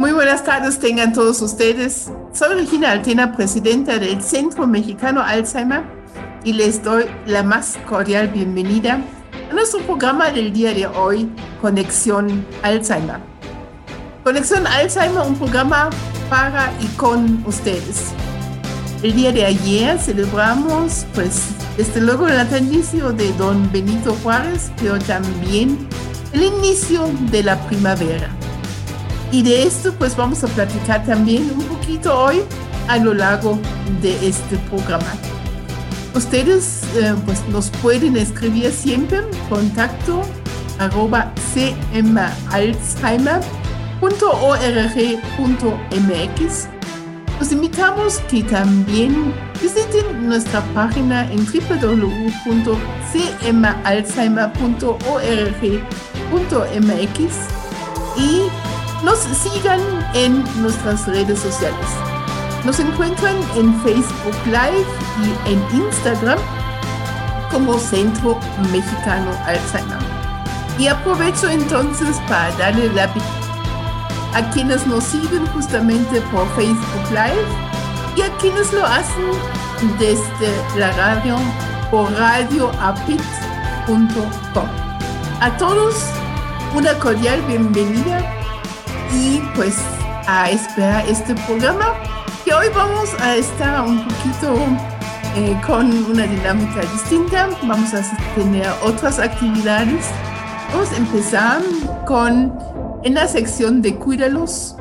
Muy buenas tardes tengan todos ustedes. Soy Regina Altena, presidenta del Centro Mexicano Alzheimer y les doy la más cordial bienvenida a nuestro programa del día de hoy, Conexión Alzheimer. Conexión Alzheimer, un programa para y con ustedes. El día de ayer celebramos, pues, desde luego el natalicio de don Benito Juárez, pero también el inicio de la primavera. Y de esto pues vamos a platicar también un poquito hoy a lo largo de este programa. Ustedes eh, pues nos pueden escribir siempre contacto arroba cmalzheimer.org.mx. Los invitamos que también visiten nuestra página en www.cmalzheimer.org.mx y nos sigan en nuestras redes sociales. Nos encuentran en Facebook Live y en Instagram como Centro Mexicano Alzheimer. Y aprovecho entonces para darle la a quienes nos siguen justamente por Facebook Live y a quienes lo hacen desde la radio por radioapit.com. A todos una cordial bienvenida y pues a esperar este programa que hoy vamos a estar un poquito eh, con una dinámica distinta. Vamos a tener otras actividades. Vamos a empezar con en la sección de Cuídalos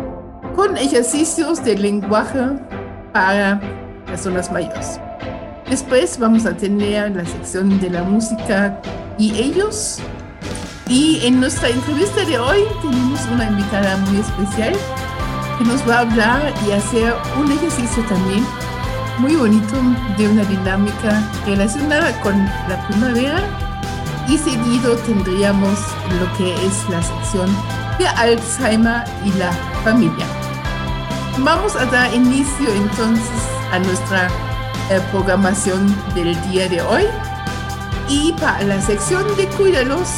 con ejercicios de lenguaje para personas mayores. Después vamos a tener la sección de la música y ellos y en nuestra entrevista de hoy tenemos una invitada muy especial que nos va a hablar y hacer un ejercicio también muy bonito de una dinámica relacionada con la primavera y seguido tendríamos lo que es la sección de Alzheimer y la familia. Vamos a dar inicio entonces a nuestra eh, programación del día de hoy y para la sección de Cuídalos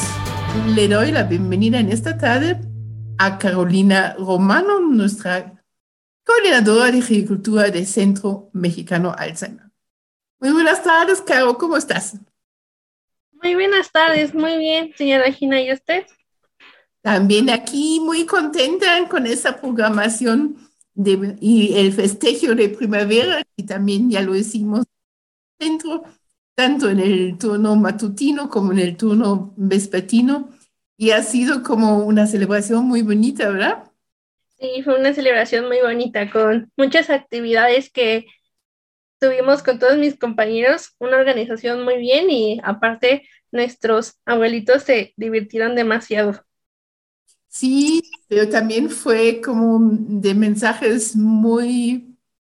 le doy la bienvenida en esta tarde a Carolina Romano, nuestra coordinadora de agricultura del Centro Mexicano Alzheimer. Muy buenas tardes, Caro, ¿cómo estás? Muy buenas tardes, muy bien, señora Gina, ¿y usted? También aquí muy contenta con esa programación de, y el festejo de primavera, y también ya lo hicimos centro tanto en el turno matutino como en el turno vespertino. Y ha sido como una celebración muy bonita, ¿verdad? Sí, fue una celebración muy bonita con muchas actividades que tuvimos con todos mis compañeros, una organización muy bien y aparte nuestros abuelitos se divirtieron demasiado. Sí, pero también fue como de mensajes muy,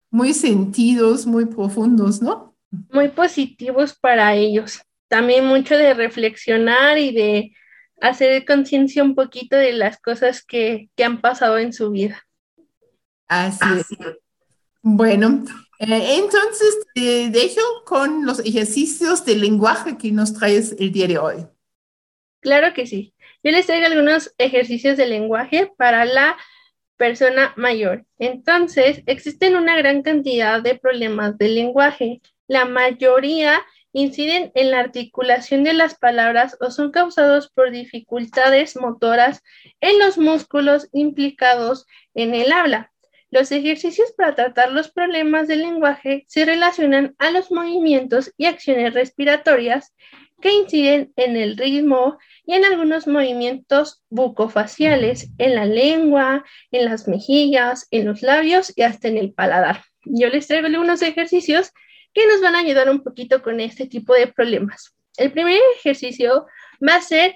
muy sentidos, muy profundos, ¿no? Muy positivos para ellos. También mucho de reflexionar y de hacer conciencia un poquito de las cosas que, han pasado en su vida. Así es. Bueno, eh, entonces te dejo con los ejercicios de lenguaje que nos traes el día de hoy. Claro que sí. Yo les traigo algunos ejercicios de lenguaje para la persona mayor. Entonces, existen una gran cantidad de problemas de lenguaje la mayoría inciden en la articulación de las palabras o son causados por dificultades motoras en los músculos implicados en el habla. Los ejercicios para tratar los problemas del lenguaje se relacionan a los movimientos y acciones respiratorias que inciden en el ritmo y en algunos movimientos bucofaciales, en la lengua, en las mejillas, en los labios y hasta en el paladar. Yo les traigo algunos ejercicios que nos van a ayudar un poquito con este tipo de problemas. El primer ejercicio va a ser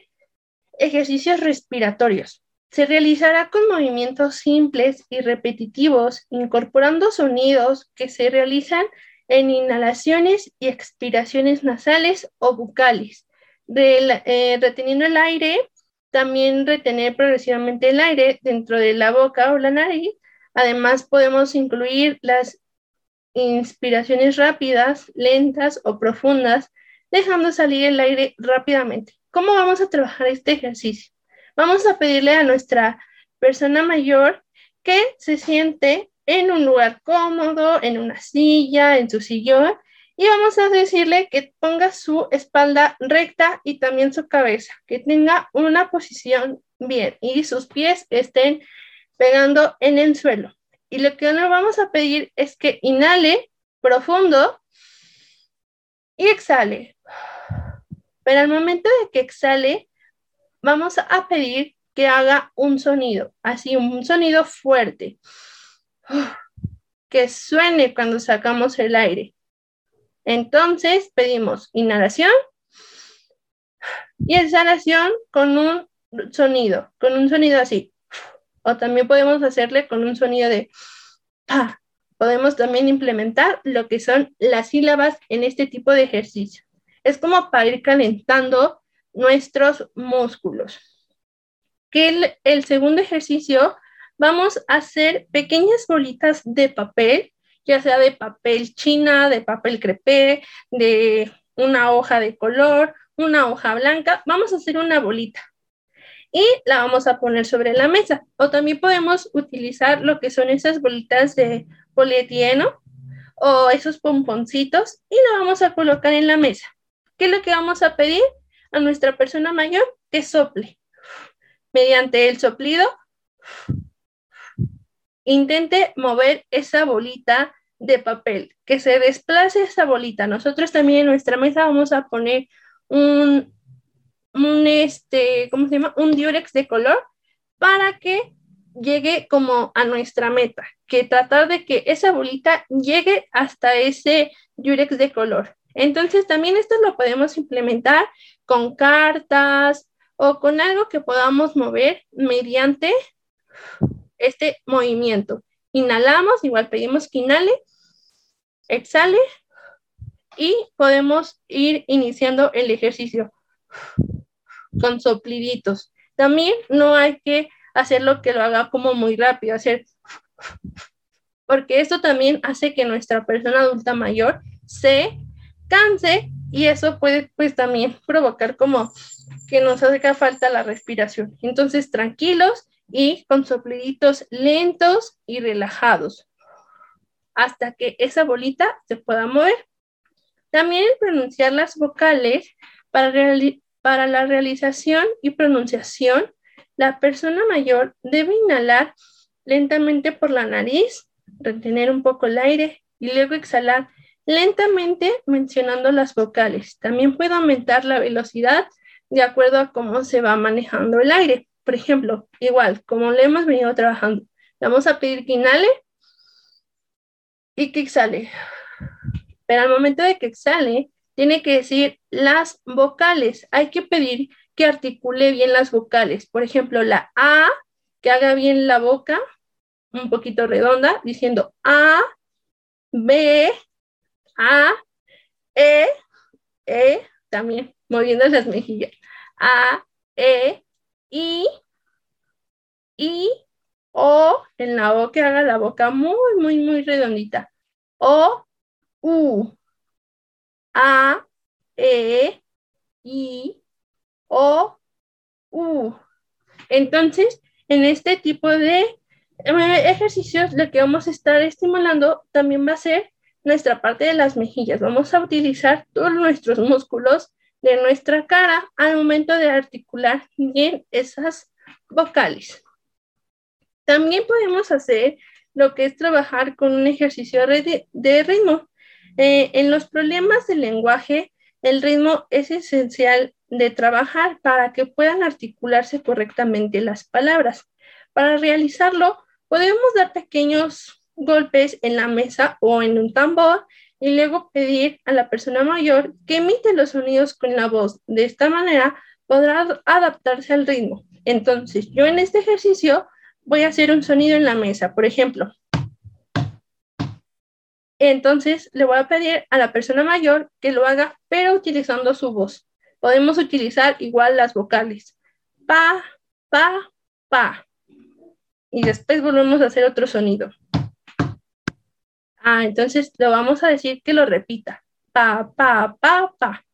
ejercicios respiratorios. Se realizará con movimientos simples y repetitivos, incorporando sonidos que se realizan en inhalaciones y expiraciones nasales o bucales, eh, reteniendo el aire, también retener progresivamente el aire dentro de la boca o la nariz. Además, podemos incluir las inspiraciones rápidas, lentas o profundas, dejando salir el aire rápidamente. ¿Cómo vamos a trabajar este ejercicio? Vamos a pedirle a nuestra persona mayor que se siente en un lugar cómodo, en una silla, en su sillón, y vamos a decirle que ponga su espalda recta y también su cabeza, que tenga una posición bien y sus pies estén pegando en el suelo. Y lo que le vamos a pedir es que inhale profundo y exhale. Pero al momento de que exhale, vamos a pedir que haga un sonido, así un sonido fuerte, que suene cuando sacamos el aire. Entonces pedimos inhalación y exhalación con un sonido, con un sonido así. También podemos hacerle con un sonido de Podemos también implementar lo que son las sílabas en este tipo de ejercicio. Es como para ir calentando nuestros músculos. Que el, el segundo ejercicio, vamos a hacer pequeñas bolitas de papel ya sea de papel china, de papel crepé, de una hoja de color, una hoja blanca, vamos a hacer una bolita y la vamos a poner sobre la mesa. O también podemos utilizar lo que son esas bolitas de polietieno o esos pomponcitos y lo vamos a colocar en la mesa. ¿Qué es lo que vamos a pedir a nuestra persona mayor? Que sople. Mediante el soplido, intente mover esa bolita de papel, que se desplace esa bolita. Nosotros también en nuestra mesa vamos a poner un, un este, ¿cómo se llama? Un diurex de color para que llegue como a nuestra meta, que tratar de que esa bolita llegue hasta ese diurex de color. Entonces también esto lo podemos implementar con cartas o con algo que podamos mover mediante este movimiento. Inhalamos, igual pedimos que inhale exhale y podemos ir iniciando el ejercicio con sopliditos. También no hay que hacerlo que lo haga como muy rápido, hacer porque esto también hace que nuestra persona adulta mayor se canse y eso puede pues también provocar como que nos haga falta la respiración. Entonces, tranquilos y con sopliditos lentos y relajados hasta que esa bolita se pueda mover. También pronunciar las vocales para, la realización y pronunciación, la persona mayor debe inhalar lentamente por la nariz, retener un poco el aire y luego exhalar lentamente mencionando las vocales. También puede aumentar la velocidad de acuerdo a cómo se va manejando el aire. Por ejemplo, igual, como le hemos venido trabajando, vamos a pedir que inhale y que exhale. Pero al momento de que exhale, tiene que decir las vocales. Hay que pedir que articule bien las vocales. Por ejemplo, la A, que haga bien la boca, un poquito redonda, diciendo A, B, A, E, E, también moviendo las mejillas. A, E, I, I, o en la boca haga la boca muy, muy, muy redondita. O, U, A, E, I, O, U. Entonces, en este tipo de eh, ejercicios, lo que vamos a estar estimulando también va a ser nuestra parte de las mejillas. Vamos a utilizar todos nuestros músculos de nuestra cara al momento de articular bien esas vocales. También podemos hacer lo que es trabajar con un ejercicio de, ritmo. Eh, en los problemas del lenguaje, el ritmo es esencial de trabajar para que puedan articularse correctamente las palabras. Para realizarlo, podemos dar pequeños golpes en la mesa o en un tambor y luego pedir a la persona mayor que emite los sonidos con la voz. De esta manera podrá adaptarse al ritmo. Entonces, yo en este ejercicio voy a hacer un sonido en la mesa, por ejemplo. Entonces, le voy a pedir a la persona mayor que lo haga, pero utilizando su voz. Podemos utilizar igual las vocales. Pa, pa, pa. Y después volvemos a hacer otro sonido. Ah, entonces lo vamos a decir que lo repita. Pa, pa, pa, pa.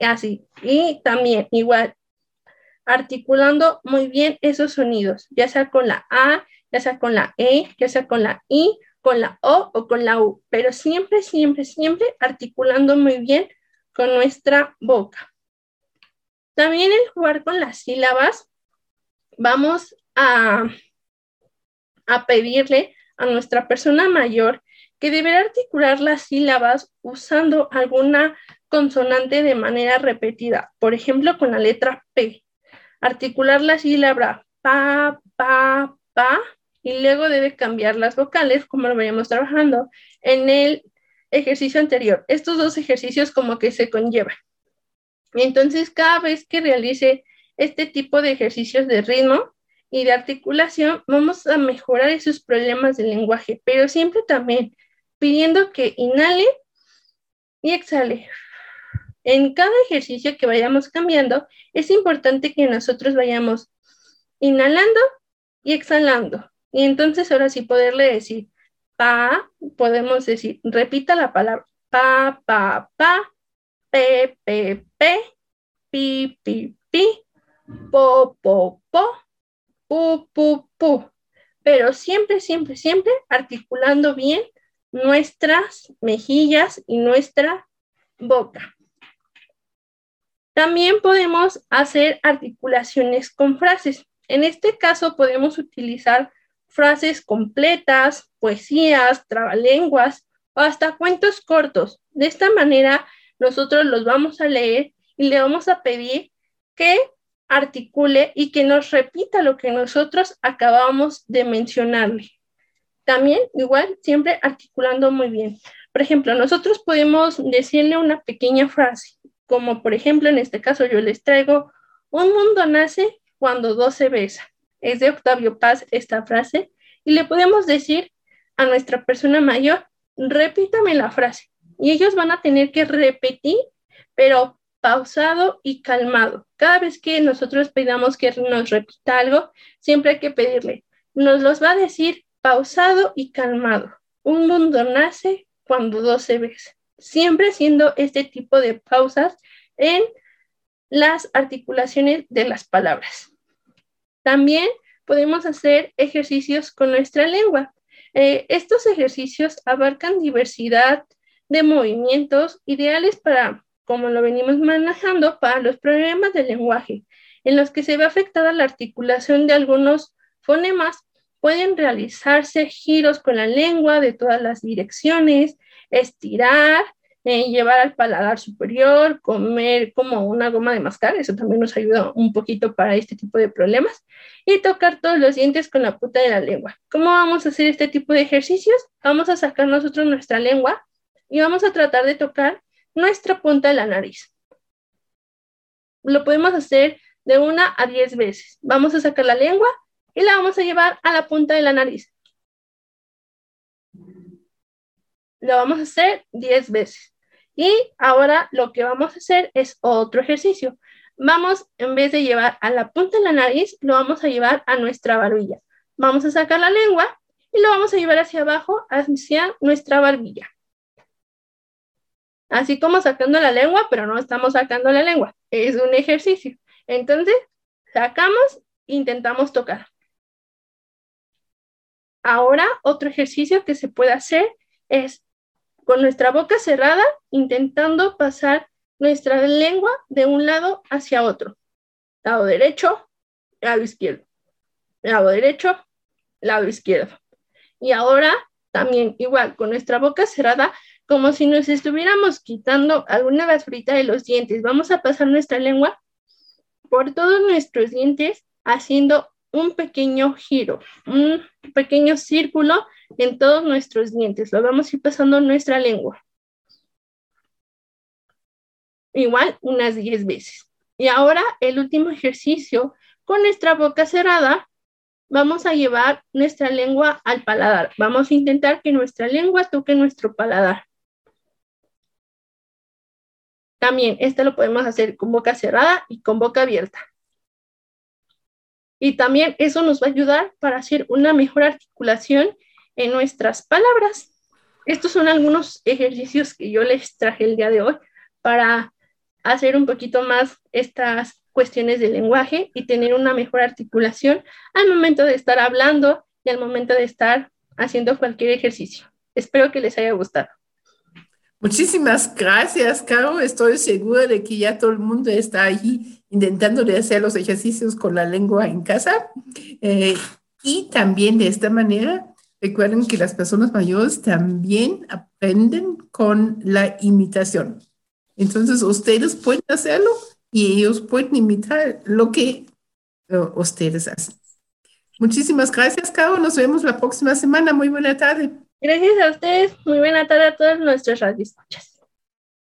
Así. Y también igual, articulando muy bien esos sonidos, ya sea con la A, ya sea con la E, ya sea con la I, con la O o con la U, pero siempre, siempre, siempre articulando muy bien con nuestra boca. También el jugar con las sílabas, vamos a, a pedirle a nuestra persona mayor que deberá articular las sílabas usando alguna consonante de manera repetida, por ejemplo, con la letra P. Articular la sílaba pa, pa, pa, y luego debe cambiar las vocales, como lo veníamos trabajando en el ejercicio anterior. Estos dos ejercicios como que se conllevan. Entonces, cada vez que realice este tipo de ejercicios de ritmo y de articulación, vamos a mejorar esos problemas del lenguaje, pero siempre también pidiendo que inhale y exhale. En cada ejercicio que vayamos cambiando, es importante que nosotros vayamos inhalando y exhalando. Y entonces ahora sí poderle decir pa, podemos decir, repita la palabra pa, pa, pa, pe, pe, pe, pi, pi, pi, po, po, po, pu, pu, pu. Pero siempre, siempre, siempre articulando bien nuestras mejillas y nuestra boca. También podemos hacer articulaciones con frases. En este caso podemos utilizar frases completas, poesías, trabalenguas o hasta cuentos cortos. De esta manera nosotros los vamos a leer y le vamos a pedir que articule y que nos repita lo que nosotros acabamos de mencionarle. También, igual, siempre articulando muy bien. Por ejemplo, nosotros podemos decirle una pequeña frase, como por ejemplo, en este caso yo les traigo, un mundo nace cuando dos se besan. Es de Octavio Paz esta frase y le podemos decir a nuestra persona mayor, repítame la frase. Y ellos van a tener que repetir, pero pausado y calmado. Cada vez que nosotros pedamos que nos repita algo, siempre hay que pedirle, nos los va a decir pausado y calmado. Un mundo nace cuando dos se besan. Siempre haciendo este tipo de pausas en las articulaciones de las palabras. También podemos hacer ejercicios con nuestra lengua. Eh, estos ejercicios abarcan diversidad de movimientos ideales para, como lo venimos manejando, para los problemas del lenguaje, en los que se ve afectada la articulación de algunos fonemas Pueden realizarse giros con la lengua de todas las direcciones, estirar, eh, llevar al paladar superior, comer como una goma de mascar, eso también nos ayuda un poquito para este tipo de problemas, y tocar todos los dientes con la punta de la lengua. ¿Cómo vamos a hacer este tipo de ejercicios? Vamos a sacar nosotros nuestra lengua y vamos a tratar de tocar nuestra punta de la nariz. Lo podemos hacer de una a diez veces. Vamos a sacar la lengua y la vamos a llevar a la punta de la nariz. Lo vamos a hacer 10 veces. Y ahora lo que vamos a hacer es otro ejercicio. Vamos, en vez de llevar a la punta de la nariz, lo vamos a llevar a nuestra barbilla. Vamos a sacar la lengua y lo vamos a llevar hacia abajo, hacia nuestra barbilla. Así como sacando la lengua, pero no estamos sacando la lengua. Es un ejercicio. Entonces, sacamos, intentamos tocar. Ahora, otro ejercicio que se puede hacer es con nuestra boca cerrada, intentando pasar nuestra lengua de un lado hacia otro. Lado derecho, lado izquierdo. Lado derecho, lado izquierdo. Y ahora también igual, con nuestra boca cerrada, como si nos estuviéramos quitando alguna basurita de los dientes. Vamos a pasar nuestra lengua por todos nuestros dientes, haciendo un pequeño giro, un pequeño círculo en todos nuestros dientes. Lo vamos a ir pasando nuestra lengua. Igual unas 10 veces. Y ahora el último ejercicio con nuestra boca cerrada, vamos a llevar nuestra lengua al paladar. Vamos a intentar que nuestra lengua toque nuestro paladar. También, esto lo podemos hacer con boca cerrada y con boca abierta. Y también eso nos va a ayudar para hacer una mejor articulación en nuestras palabras. Estos son algunos ejercicios que yo les traje el día de hoy para hacer un poquito más estas cuestiones de lenguaje y tener una mejor articulación al momento de estar hablando y al momento de estar haciendo cualquier ejercicio. Espero que les haya gustado. Muchísimas gracias, Caro. Estoy segura de que ya todo el mundo está allí intentando de hacer los ejercicios con la lengua en casa. Eh, y también de esta manera, recuerden que las personas mayores también aprenden con la imitación. Entonces, ustedes pueden hacerlo y ellos pueden imitar lo que ustedes hacen. Muchísimas gracias, Caro. Nos vemos la próxima semana. Muy buena tarde. Gracias a ustedes. Muy buena tarde a todos nuestros radioescuchas.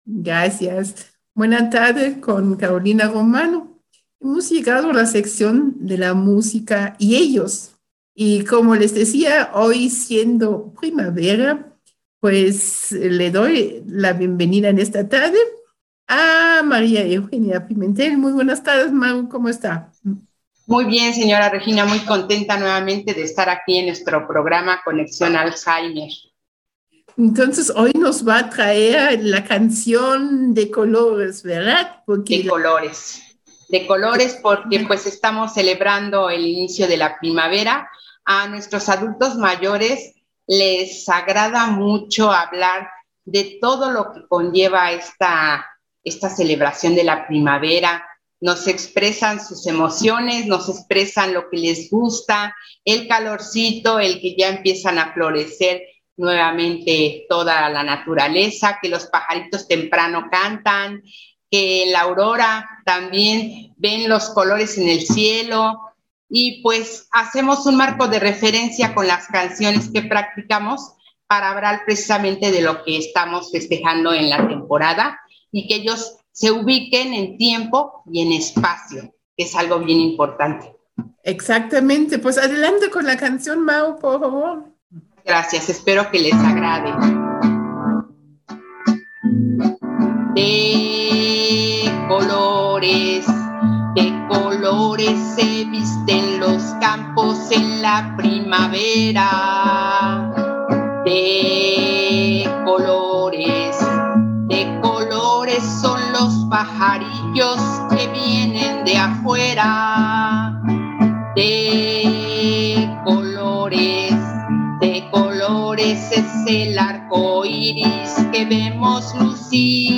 Gracias. Buena tarde con Carolina Romano. Hemos llegado a la sección de la música y ellos. Y como les decía, hoy siendo primavera, pues le doy la bienvenida en esta tarde a María Eugenia Pimentel. Muy buenas tardes, Mau, ¿cómo está? Muy bien, señora Regina, muy contenta nuevamente de estar aquí en nuestro programa Conexión Alzheimer. Entonces, hoy nos va a traer la canción de colores, ¿verdad? Porque de colores, de colores porque pues estamos celebrando el inicio de la primavera. A nuestros adultos mayores les agrada mucho hablar de todo lo que conlleva esta esta celebración de la primavera, nos expresan sus emociones, nos expresan lo que les gusta, el calorcito, el que ya empiezan a florecer nuevamente toda la naturaleza, que los pajaritos temprano cantan, que la aurora también ven los colores en el cielo. Y pues hacemos un marco de referencia con las canciones que practicamos para hablar precisamente de lo que estamos festejando en la temporada y que ellos se ubiquen en tiempo y en espacio, que es algo bien importante. Exactamente, pues adelante con la canción Mau, por favor. Gracias, espero que les agrade. De colores, de colores se visten los campos en la primavera. De de colores, de colores es el arco iris que vemos lucir.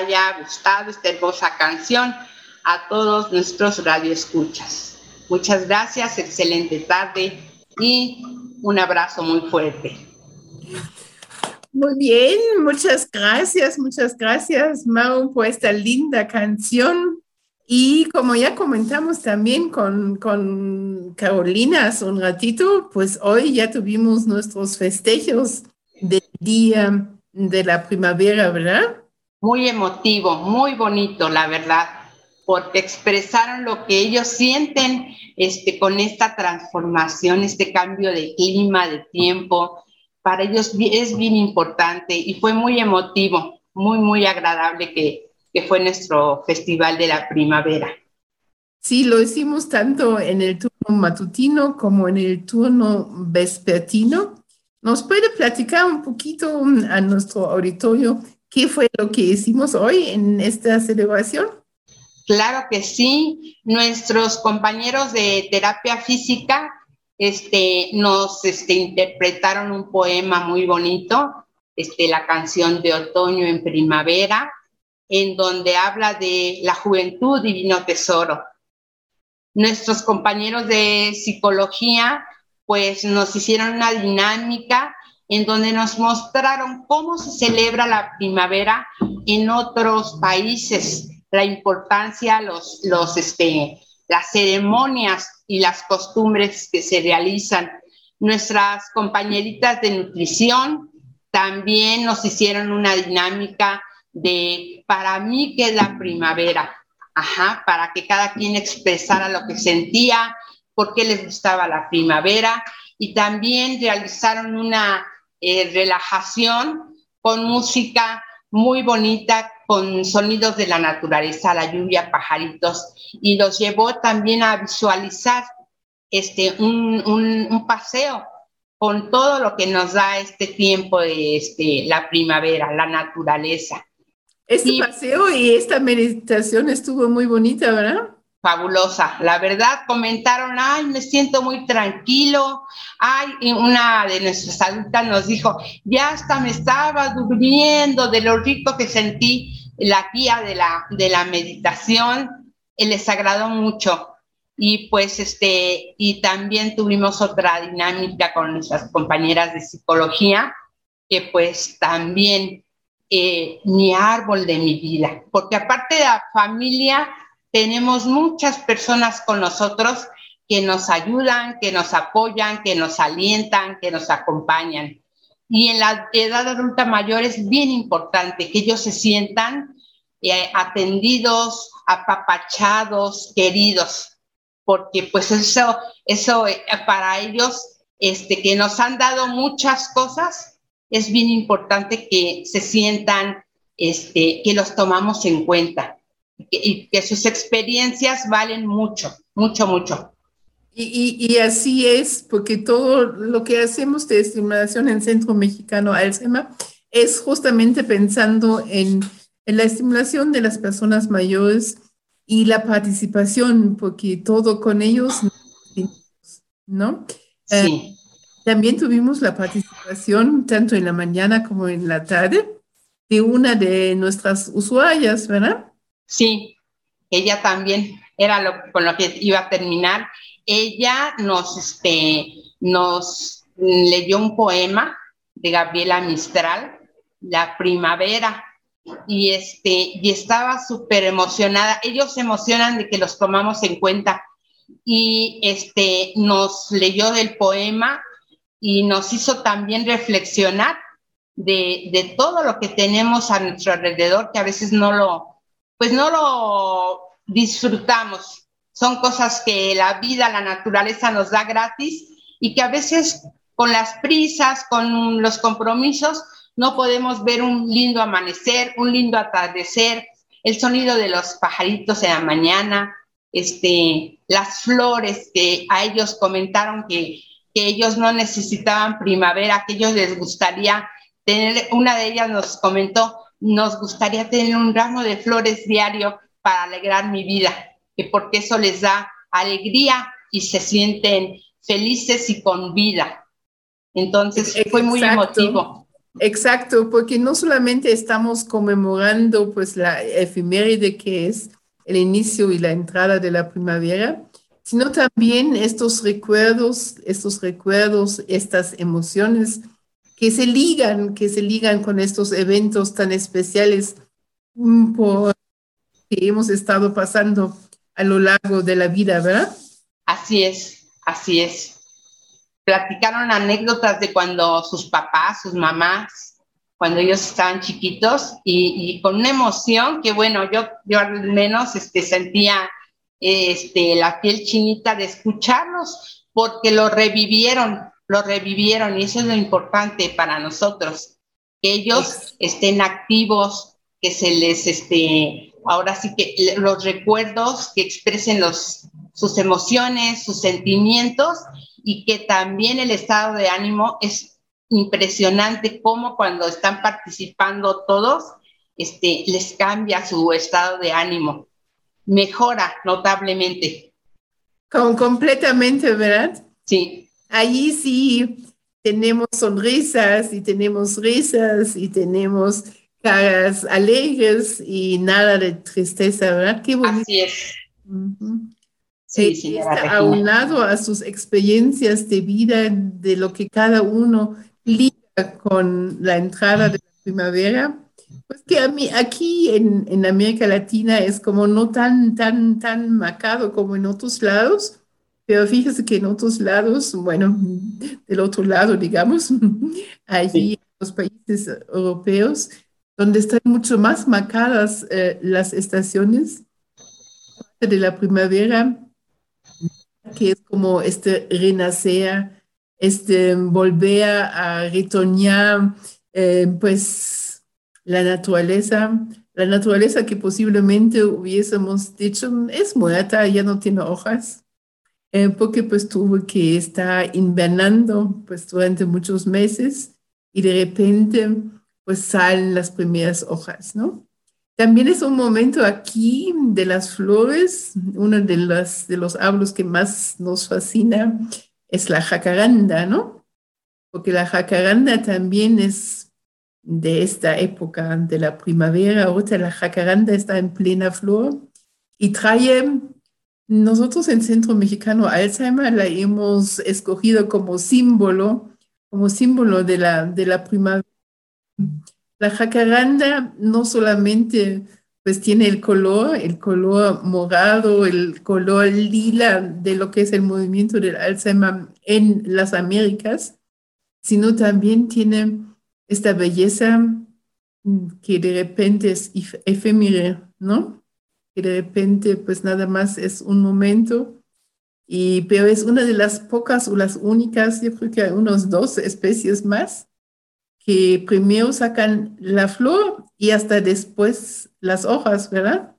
Haya gustado esta hermosa canción a todos nuestros radioescuchas. Muchas gracias, excelente tarde y un abrazo muy fuerte. Muy bien, muchas gracias, muchas gracias, Mau, por esta linda canción. Y como ya comentamos también con, con Carolina hace un ratito, pues hoy ya tuvimos nuestros festejos del Día de la Primavera, ¿verdad? Muy emotivo, muy bonito, la verdad, porque expresaron lo que ellos sienten este, con esta transformación, este cambio de clima, de tiempo. Para ellos es bien importante y fue muy emotivo, muy, muy agradable que, que fue nuestro festival de la primavera. Sí, lo hicimos tanto en el turno matutino como en el turno vespertino. ¿Nos puede platicar un poquito a nuestro auditorio qué fue lo que hicimos hoy en esta celebración? Claro que sí. Nuestros compañeros de terapia física este, nos este, interpretaron un poema muy bonito, este, la canción de otoño en primavera, en donde habla de la juventud divino tesoro. Nuestros compañeros de psicología pues nos hicieron una dinámica en donde nos mostraron cómo se celebra la primavera en otros países, la importancia, los, los, este, las ceremonias y las costumbres que se realizan. Nuestras compañeritas de nutrición también nos hicieron una dinámica de para mí que es la primavera, ajá, para que cada quien expresara lo que sentía, por qué les gustaba la primavera y también realizaron una eh, relajación con música muy bonita, con sonidos de la naturaleza, la lluvia, pajaritos, y los llevó también a visualizar este, un, un, un paseo con todo lo que nos da este tiempo de este, la primavera, la naturaleza. Este paseo y esta meditación estuvo muy bonita, ¿verdad? Fabulosa. La verdad, comentaron, ay, me siento muy tranquilo. Ay, una de nuestras adultas nos dijo, ya hasta me estaba durmiendo de lo rico que sentí la guía de la, de la meditación. Y les agradó mucho. Y pues, este, y también tuvimos otra dinámica con nuestras compañeras de psicología, que pues también eh, mi árbol de mi vida, porque aparte de la familia, tenemos muchas personas con nosotros que nos ayudan, que nos apoyan, que nos alientan, que nos acompañan. Y en la edad adulta mayor es bien importante que ellos se sientan eh, atendidos, apapachados, queridos, porque pues eso, eso eh, para ellos, este, que nos han dado muchas cosas, es bien importante que se sientan, este, que los tomamos en cuenta y que, sus experiencias valen mucho, mucho, mucho. Y, y, así es, porque todo lo que hacemos de estimulación en Centro Mexicano Alzheimer es justamente pensando en, en la estimulación de las personas mayores y la participación, porque todo con ellos, ¿no? Sí. Eh, también tuvimos la participación, tanto en la mañana como en la tarde, de una de nuestras usuarias, ¿verdad? Sí, ella también era lo, con lo que iba a terminar. Ella nos, este, nos leyó un poema de Gabriela Mistral, La Primavera, y, este, y estaba súper emocionada. Ellos se emocionan de que los tomamos en cuenta. Y este, nos leyó el poema y nos hizo también reflexionar de, de, todo lo que tenemos a nuestro alrededor, que a veces no lo, pues no lo disfrutamos. Son cosas que la vida, la naturaleza nos da gratis y que a veces con las prisas, con los compromisos, no podemos ver un lindo amanecer, un lindo atardecer, el sonido de los pajaritos en la mañana, este, las flores que a ellos comentaron que, que ellos no necesitaban primavera, que ellos les gustaría tener, una de ellas nos comentó, nos gustaría tener un ramo de flores diario para alegrar mi vida, que porque eso les da alegría y se sienten felices y con vida. Entonces fue muy emotivo. Exacto, porque no solamente estamos conmemorando pues la efeméride que es el inicio y la entrada de la primavera, sino también estos recuerdos, estos recuerdos, estas emociones que se ligan, que se ligan con estos eventos tan especiales mm, por, que hemos estado pasando a lo largo de la vida, ¿verdad? Así es, así es. Platicaron anécdotas de cuando sus papás, sus mamás, cuando ellos estaban chiquitos y, con una emoción que, bueno, yo, yo al menos este, sentía este, la piel chinita de escucharlos porque lo revivieron, lo revivieron y eso es lo importante para nosotros, que ellos estén activos, que se les, este, ahora sí que los recuerdos, que expresen los, sus emociones, sus sentimientos y que también el estado de ánimo es impresionante como cuando están participando todos, este, les cambia su estado de ánimo, mejora notablemente. Con, completamente, ¿verdad? Sí. Allí sí tenemos sonrisas y tenemos risas y tenemos caras alegres y nada de tristeza, ¿verdad? Qué bonito. Así es. Sí, sí, está aunado a sus experiencias de vida, de lo que cada uno liga con la entrada de la primavera. Pues que a mí, aquí en, en América Latina es como no tan, tan, tan marcado como en otros lados, pero fíjese que en otros lados, bueno, del otro lado, digamos, allí en los países europeos, donde están mucho más marcadas eh, las estaciones de la primavera, que es como este renacer, este volver a retoñar, eh, pues la naturaleza, la naturaleza que posiblemente hubiésemos dicho es muerta, ya no tiene hojas eh, porque pues tuvo que estar invernando pues durante muchos meses y de repente pues salen las primeras hojas, ¿no? También es un momento aquí de las flores, uno de los, de los árboles que más nos fascina es la jacaranda, ¿no? Porque la jacaranda también es de esta época de la primavera. Ahorita la jacaranda está en plena flor y trae nosotros en Centro Mexicano Alzheimer la hemos escogido como símbolo, como símbolo de la, de la primavera. La jacaranda no solamente pues tiene el color, el color morado, el color lila de lo que es el movimiento del Alzheimer en las Américas, sino también tiene esta belleza que de repente es efemera, ¿no? Que de repente pues nada más es un momento, y, pero es una de las pocas o las únicas, yo creo que hay unos dos especies más, que primero sacan la flor y hasta después las hojas, ¿verdad?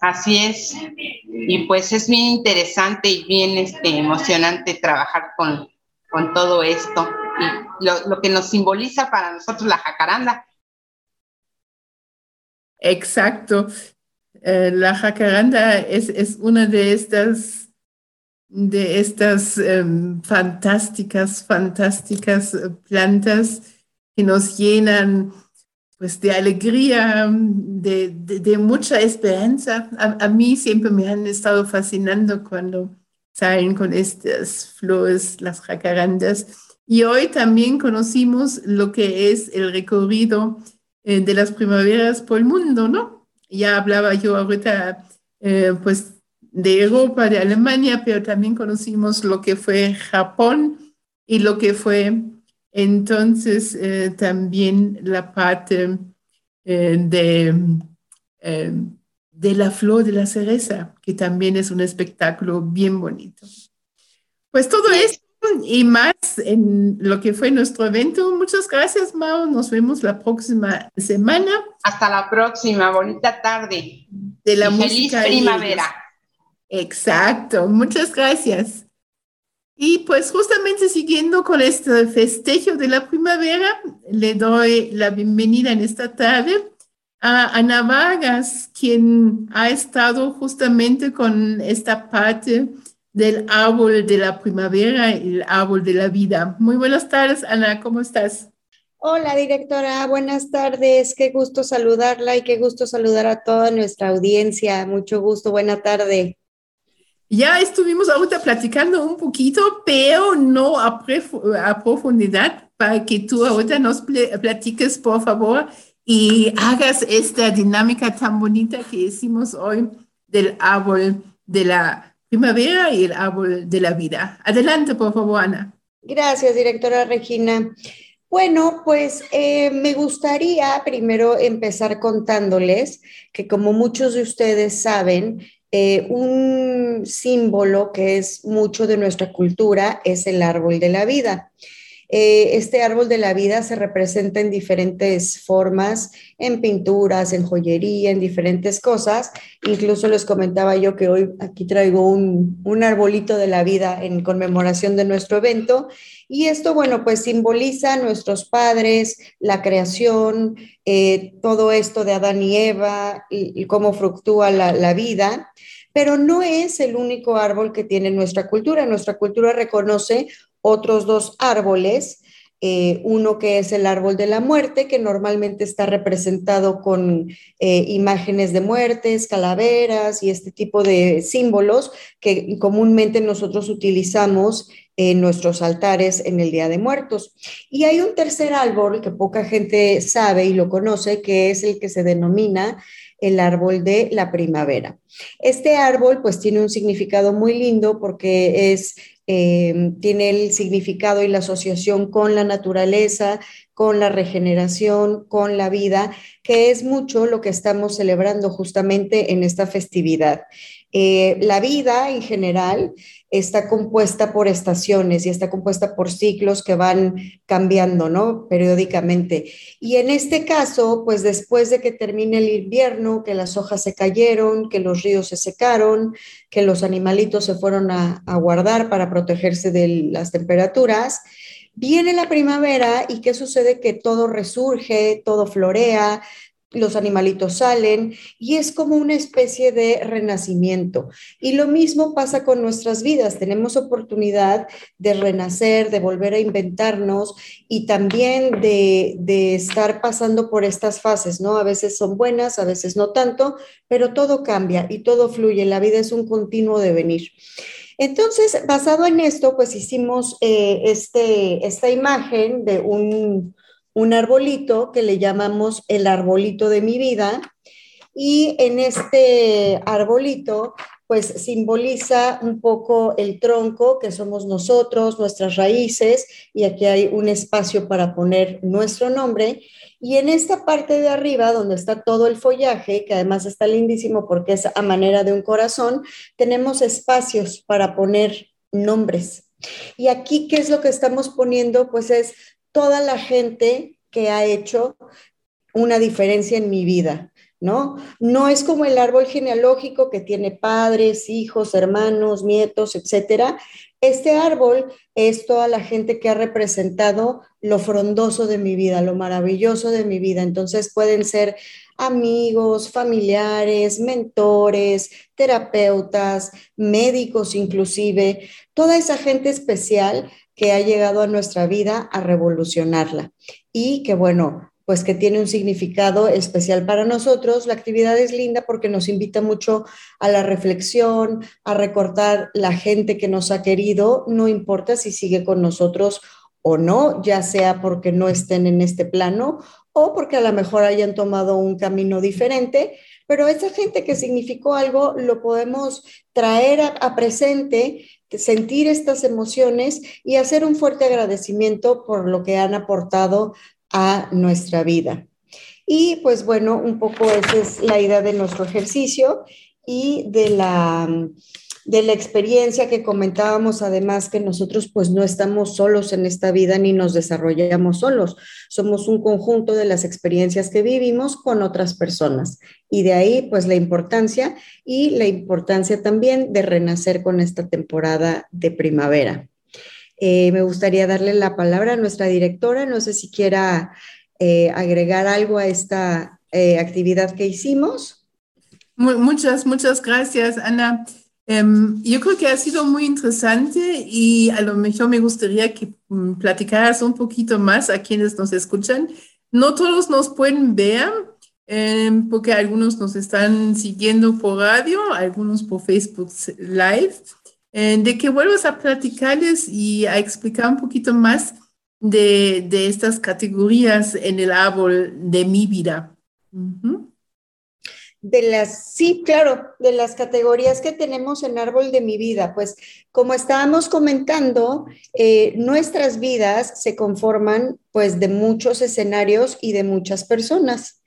Así es. Y pues es bien interesante y bien este, emocionante trabajar con, con todo esto. Y lo, lo que nos simboliza para nosotros la jacaranda, Exacto. Eh, la jacaranda es, una de estas, de estas em, fantásticas, fantásticas eh, plantas que nos llenan pues de alegría, de, de, mucha esperanza. A, mí siempre me han estado fascinando cuando salen con estas flores, las jacarandas. Y hoy también conocimos lo que es el recorrido eh, de las primaveras por el mundo, ¿no? Ya hablaba yo ahorita, eh, pues, de Europa, de Alemania, pero también conocimos lo que fue Japón y lo que fue entonces eh, también la parte eh, de de la flor de la cereza, que también es un espectáculo bien bonito. Pues todo esto y más en lo que fue nuestro evento. Muchas gracias, Mao. Nos vemos la próxima semana. Hasta la próxima. Bonita tarde. De la feliz primavera. Exacto. Muchas gracias. Y pues justamente siguiendo con este festejo de la primavera, le doy la bienvenida en esta tarde a Ana Vargas, quien ha estado justamente con esta parte del árbol de la primavera, el árbol de la vida. Muy buenas tardes, Ana, ¿cómo estás? Hola, directora, buenas tardes. Qué gusto saludarla y qué gusto saludar a toda nuestra audiencia. Mucho gusto, buena tarde. Ya estuvimos ahorita platicando un poquito, pero no a, a profundidad, para que tú ahorita nos platiques, por favor, y hagas esta dinámica tan bonita que hicimos hoy del árbol de la primavera y el árbol de la vida. Adelante, por favor, Ana. Gracias, directora Regina. Bueno, pues eh, me gustaría primero empezar contándoles que como muchos de ustedes saben, eh, un símbolo que es mucho de nuestra cultura es el árbol de la vida. Eh, este árbol de la vida se representa en diferentes formas, en pinturas, en joyería, en diferentes cosas. Incluso les comentaba yo que hoy aquí traigo un, arbolito de la vida en conmemoración de nuestro evento. Y esto, bueno, pues simboliza nuestros padres, la creación, eh, todo esto de Adán y Eva y, cómo fructúa la, la vida pero no es el único árbol que tiene nuestra cultura. Nuestra cultura reconoce otros dos árboles, eh, uno que es el árbol de la muerte, que normalmente está representado con eh, imágenes de muertes, calaveras y este tipo de símbolos que comúnmente nosotros utilizamos en nuestros altares en el Día de Muertos. Y hay un tercer árbol que poca gente sabe y lo conoce, que es el que se denomina el árbol de la primavera. Este árbol pues tiene un significado muy lindo porque es Em, tiene el significado y la asociación con la naturaleza, con la regeneración, con la vida, que es mucho lo que estamos celebrando justamente en esta festividad. Eh, la vida en general está compuesta por estaciones y está compuesta por ciclos que van cambiando, ¿no? Periódicamente. Y en este caso, pues después de que termine el invierno, que las hojas se cayeron, que los ríos se secaron, que los animalitos se fueron a, a guardar para protegerse de las temperaturas, viene la primavera y ¿qué sucede? Que todo resurge, todo florea, los animalitos salen y es como una especie de renacimiento. Y lo mismo pasa con nuestras vidas. Tenemos oportunidad de renacer, de volver a inventarnos y también de, estar pasando por estas fases, ¿no? A veces son buenas, a veces no tanto, pero todo cambia y todo fluye. La vida es un continuo devenir. Entonces, basado en esto, pues hicimos eh, este, esta imagen de un un arbolito que le llamamos el arbolito de mi vida. Y en este arbolito, pues simboliza un poco el tronco que somos nosotros, nuestras raíces, y aquí hay un espacio para poner nuestro nombre. Y en esta parte de arriba, donde está todo el follaje, que además está lindísimo porque es a manera de un corazón, tenemos espacios para poner nombres. Y aquí, ¿qué es lo que estamos poniendo? Pues es toda la gente que ha hecho una diferencia en mi vida, ¿no? No es como el árbol genealógico que tiene padres, hijos, hermanos, nietos, etcétera. Este árbol es toda la gente que ha representado lo frondoso de mi vida, lo maravilloso de mi vida. Entonces pueden ser amigos, familiares, mentores, terapeutas, médicos inclusive, toda esa gente especial que ha llegado a nuestra vida a revolucionarla y que bueno, pues que tiene un significado especial para nosotros. La actividad es linda porque nos invita mucho a la reflexión, a recortar la gente que nos ha querido, no importa si sigue con nosotros o no, ya sea porque no estén en este plano o porque a lo mejor hayan tomado un camino diferente, pero esa gente que significó algo lo podemos traer a, presente sentir estas emociones y hacer un fuerte agradecimiento por lo que han aportado a nuestra vida. Y pues bueno, un poco esa es la idea de nuestro ejercicio y de la de la experiencia que comentábamos, además que nosotros pues no estamos solos en esta vida ni nos desarrollamos solos, somos un conjunto de las experiencias que vivimos con otras personas y de ahí pues la importancia y la importancia también de renacer con esta temporada de primavera. Eh, me gustaría darle la palabra a nuestra directora, no sé si quiera eh, agregar algo a esta eh, actividad que hicimos. Muchas, muchas gracias, Ana. Em, yo creo que ha sido muy interesante y a lo mejor me gustaría que um, platicaras un poquito más a quienes nos escuchan. No todos nos pueden ver em, porque algunos nos están siguiendo por radio, algunos por Facebook Live. Em, de que vuelvas a platicarles y a explicar un poquito más de, de estas categorías en el árbol de mi vida. De las, sí, claro, de las categorías que tenemos en Árbol de mi vida, pues como estábamos comentando, eh, nuestras vidas se conforman pues de muchos escenarios y de muchas personas.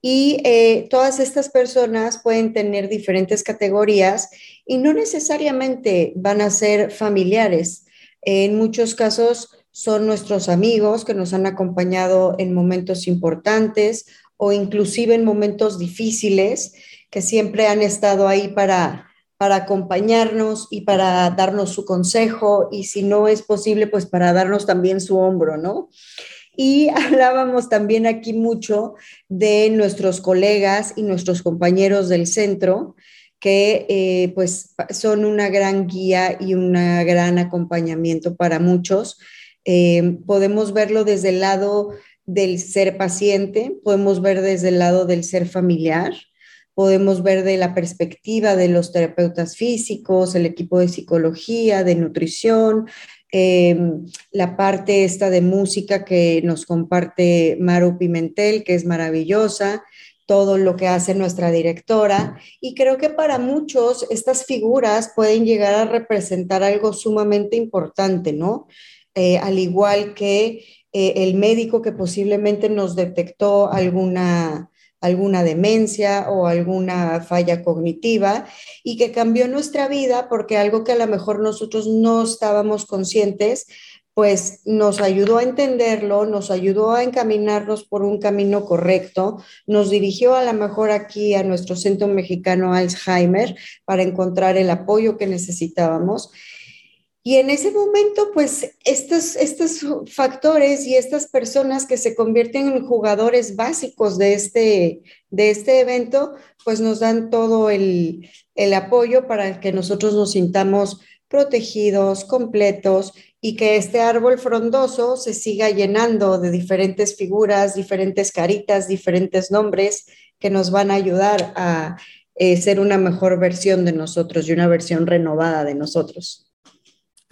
Y eh, todas estas personas pueden tener diferentes categorías y no necesariamente van a ser familiares. En muchos casos son nuestros amigos que nos han acompañado en momentos importantes o inclusive en momentos difíciles, que siempre han estado ahí para, para acompañarnos y para darnos su consejo y si no es posible, pues para darnos también su hombro, ¿no? Y hablábamos también aquí mucho de nuestros colegas y nuestros compañeros del centro, que eh, pues son una gran guía y un gran acompañamiento para muchos. Eh, podemos verlo desde el lado del ser paciente, podemos ver desde el lado del ser familiar, podemos ver de la perspectiva de los terapeutas físicos, el equipo de psicología, de nutrición, em, la parte esta de música que nos comparte Maru Pimentel, que es maravillosa, todo lo que hace nuestra directora. Y creo que para muchos estas figuras pueden llegar a representar algo sumamente importante, ¿no? Eh, al igual que eh, el médico que posiblemente nos detectó alguna, alguna demencia o alguna falla cognitiva y que cambió nuestra vida porque algo que a lo mejor nosotros no estábamos conscientes, pues nos ayudó a entenderlo, nos ayudó a encaminarnos por un camino correcto, nos dirigió a lo mejor aquí a nuestro Centro Mexicano Alzheimer para encontrar el apoyo que necesitábamos y en ese momento, pues estos, estos factores y estas personas que se convierten en jugadores básicos de este, de este evento, pues nos dan todo el, el apoyo para que nosotros nos sintamos protegidos, completos y que este árbol frondoso se siga llenando de diferentes figuras, diferentes caritas, diferentes nombres que nos van a ayudar a eh, ser una mejor versión de nosotros y una versión renovada de nosotros.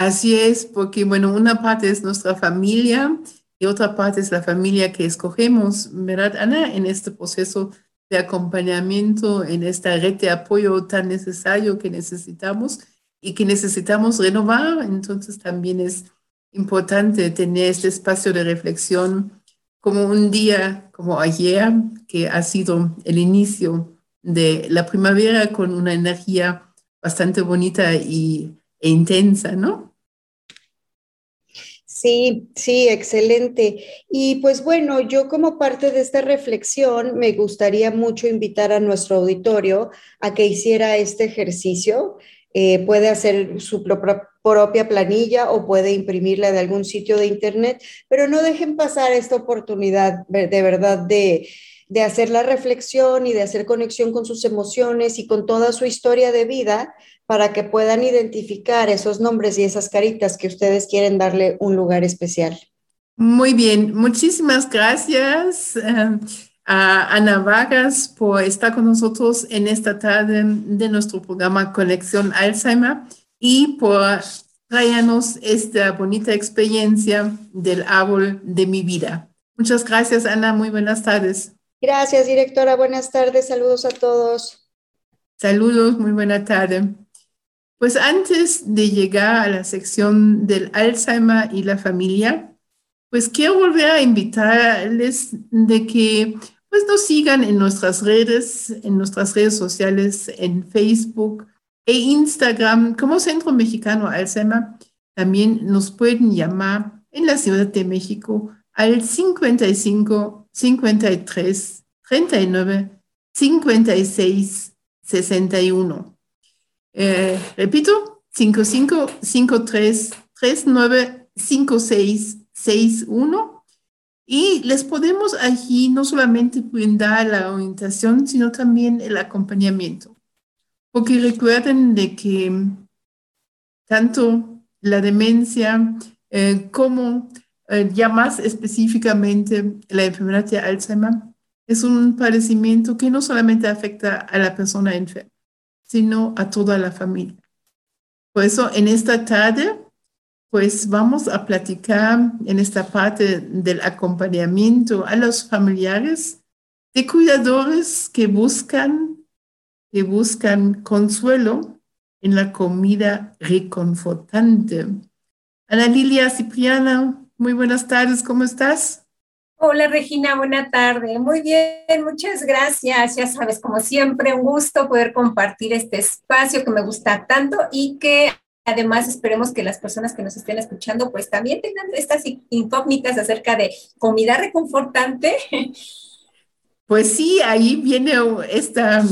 Así es, porque bueno, una parte es nuestra familia y otra parte es la familia que escogemos, ¿verdad, Ana? En este proceso de acompañamiento, en esta red de apoyo tan necesario que necesitamos y que necesitamos renovar. Entonces también es importante tener este espacio de reflexión como un día como ayer, que ha sido el inicio de la primavera con una energía bastante bonita y, e intensa, ¿no? Sí, sí, excelente. Y pues bueno, yo como parte de esta reflexión me gustaría mucho invitar a nuestro auditorio a que hiciera este ejercicio. Eh, puede hacer su propia planilla o puede imprimirla de algún sitio de internet, pero no dejen pasar esta oportunidad de verdad de, de hacer la reflexión y de hacer conexión con sus emociones y con toda su historia de vida para que puedan identificar esos nombres y esas caritas que ustedes quieren darle un lugar especial. Muy bien, muchísimas gracias eh, a Ana Vargas por estar con nosotros en esta tarde de nuestro programa Conexión Alzheimer y por traernos esta bonita experiencia del árbol de mi vida. Muchas gracias, Ana. Muy buenas tardes. Gracias, directora. Buenas tardes. Saludos a todos. Saludos. Muy buena tarde. Pues antes de llegar a la sección del Alzheimer y la familia, pues quiero volver a invitarles de que pues nos sigan en nuestras redes, en nuestras redes sociales, en Facebook e Instagram como Centro Mexicano Alzheimer. También nos pueden llamar en la Ciudad de México al 55 53 39 56 61. Repito, 55 53 39 56 61 y les podemos allí no solamente brindar la orientación, sino también el acompañamiento. Porque recuerden de que tanto la demencia eh, como eh, ya más específicamente la enfermedad de Alzheimer es un padecimiento que no solamente afecta a la persona enferma, sino a toda la familia. Por eso en esta tarde pues vamos a platicar en esta parte del acompañamiento a los familiares de cuidadores que buscan, que buscan consuelo en la comida reconfortante. Ana Lilia Cipriana, muy buenas tardes, ¿cómo estás? Hola Regina, buena tarde. Muy bien, muchas gracias. Ya sabes, como siempre, un gusto poder compartir este espacio que me gusta tanto y que Además, esperemos que las personas que nos estén escuchando, pues también tengan estas incógnitas acerca de comida reconfortante. Pues sí, ahí viene esta,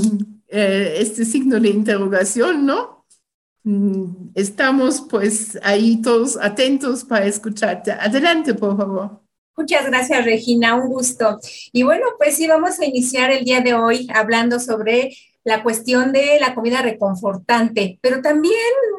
eh, este signo de interrogación, ¿no? Mm, estamos pues ahí todos atentos para escucharte. Adelante, por favor. Muchas gracias, Regina, un gusto. Y bueno, pues sí, vamos a iniciar el día de hoy hablando sobre la cuestión de la comida reconfortante, pero también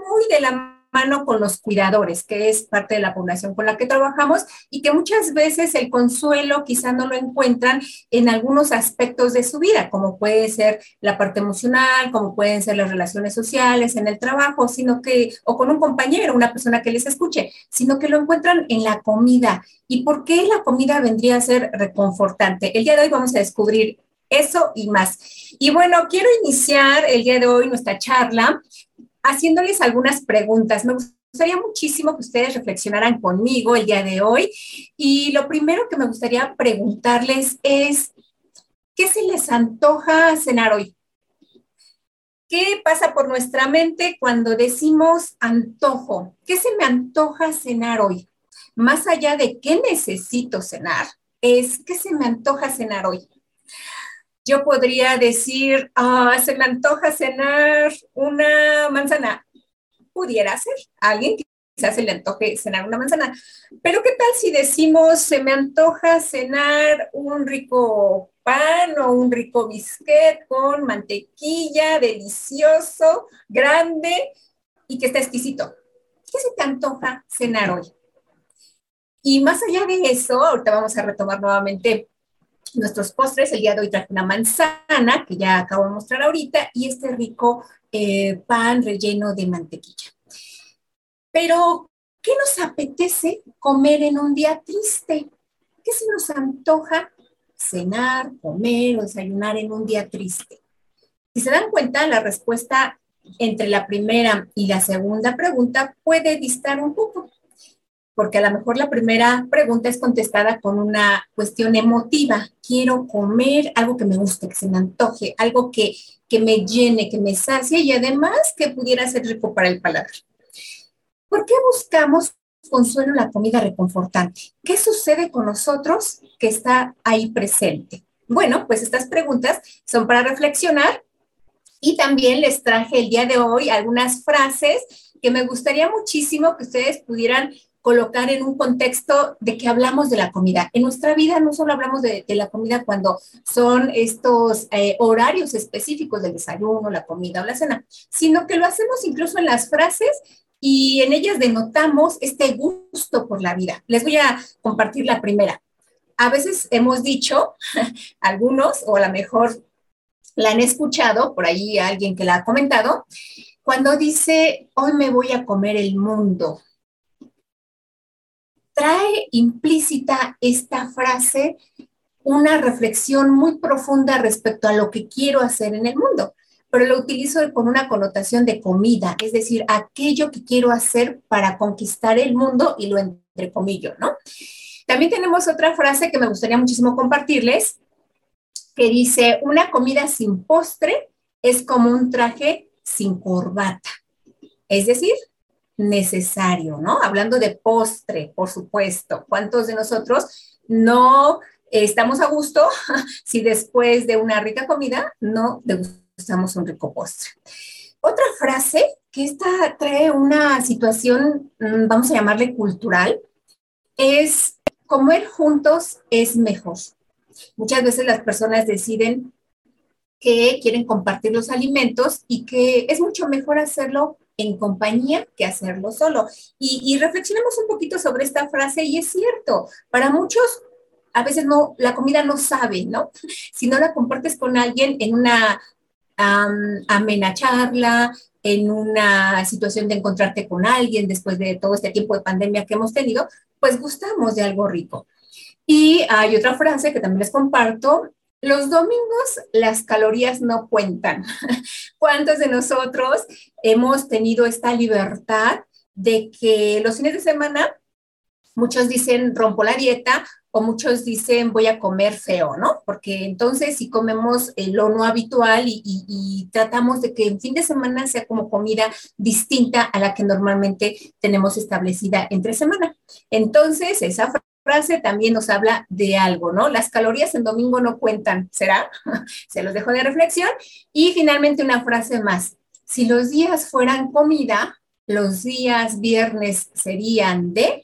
muy de la mano con los cuidadores, que es parte de la población con la que trabajamos y que muchas veces el consuelo quizá no lo encuentran en algunos aspectos de su vida, como puede ser la parte emocional, como pueden ser las relaciones sociales, en el trabajo, sino que, o con un compañero, una persona que les escuche, sino que lo encuentran en la comida. ¿Y por qué la comida vendría a ser reconfortante? El día de hoy vamos a descubrir eso y más. Y bueno, quiero iniciar el día de hoy nuestra charla haciéndoles algunas preguntas. Me gustaría muchísimo que ustedes reflexionaran conmigo el día de hoy. Y lo primero que me gustaría preguntarles es, ¿qué se les antoja cenar hoy? ¿Qué pasa por nuestra mente cuando decimos antojo? ¿Qué se me antoja cenar hoy? Más allá de qué necesito cenar, es qué se me antoja cenar hoy yo podría decir, ah, se me antoja cenar una manzana. Pudiera ser alguien quizás se le antoje cenar una manzana. Pero ¿qué tal si decimos, se me antoja cenar un rico pan o un rico biscuit con mantequilla, delicioso, grande y que está exquisito? ¿Qué se te antoja cenar hoy? Y más allá de eso, ahorita vamos a retomar nuevamente nuestros postres. El día de hoy traje una manzana, que ya acabo de mostrar ahorita, y este rico eh, pan relleno de mantequilla. Pero, ¿qué nos apetece comer en un día triste? ¿Qué se nos antoja cenar, comer o desayunar en un día triste? Si se dan cuenta, la respuesta entre la primera y la segunda pregunta puede distar un poco porque a lo mejor la primera pregunta es contestada con una cuestión emotiva. Quiero comer algo que me guste, que se me antoje, algo que, que me llene, que me sacie y además que pudiera ser rico para el paladar. ¿Por qué buscamos consuelo en la comida reconfortante? ¿Qué sucede con nosotros que está ahí presente? Bueno, pues estas preguntas son para reflexionar y también les traje el día de hoy algunas frases que me gustaría muchísimo que ustedes pudieran colocar en un contexto de que hablamos de la comida. En nuestra vida no solo hablamos de, la comida cuando son estos eh, horarios específicos del desayuno, la comida o la cena, sino que lo hacemos incluso en las frases y en ellas denotamos este gusto por la vida. Les voy a compartir la primera. A veces hemos dicho, algunos, o a lo mejor la han escuchado, por ahí alguien que la ha comentado, cuando dice, hoy me voy a comer el mundo trae implícita esta frase una reflexión muy profunda respecto a lo que quiero hacer en el mundo, pero lo utilizo con una connotación de comida, es decir, aquello que quiero hacer para conquistar el mundo y lo entrecomillo, ¿no? También tenemos otra frase que me gustaría muchísimo compartirles, que dice, una comida sin postre es como un traje sin corbata. Es decir, necesario, ¿no? Hablando de postre, por supuesto. ¿Cuántos de nosotros no estamos a gusto si después de una rica comida no degustamos un rico postre? Otra frase que esta trae una situación, mm, vamos a llamarle cultural, es comer juntos es mejor. Muchas veces las personas deciden que quieren compartir los alimentos y que es mucho mejor hacerlo en compañía que hacerlo solo. Y, reflexionemos un poquito sobre esta frase y es cierto, para muchos a veces no, la comida no sabe, ¿no? Si no la compartes con alguien en una amena charla, en una situación de encontrarte con alguien después de todo este tiempo de pandemia que hemos tenido, pues gustamos de algo rico. Y hay otra frase que también les comparto. Los domingos las calorías no cuentan. ¿Cuántos de nosotros hemos tenido esta libertad de que los fines de semana muchos dicen rompo la dieta o muchos dicen voy a comer feo, ¿no? Porque entonces si comemos lo no habitual y, tratamos de que el fin de semana sea como comida distinta a la que normalmente tenemos establecida entre semana. Entonces esa frase también nos habla de algo, ¿no? Las calorías en domingo no cuentan, ¿será? Se los dejo de reflexión. Y finalmente una frase más. Si los días fueran comida, los días viernes serían de,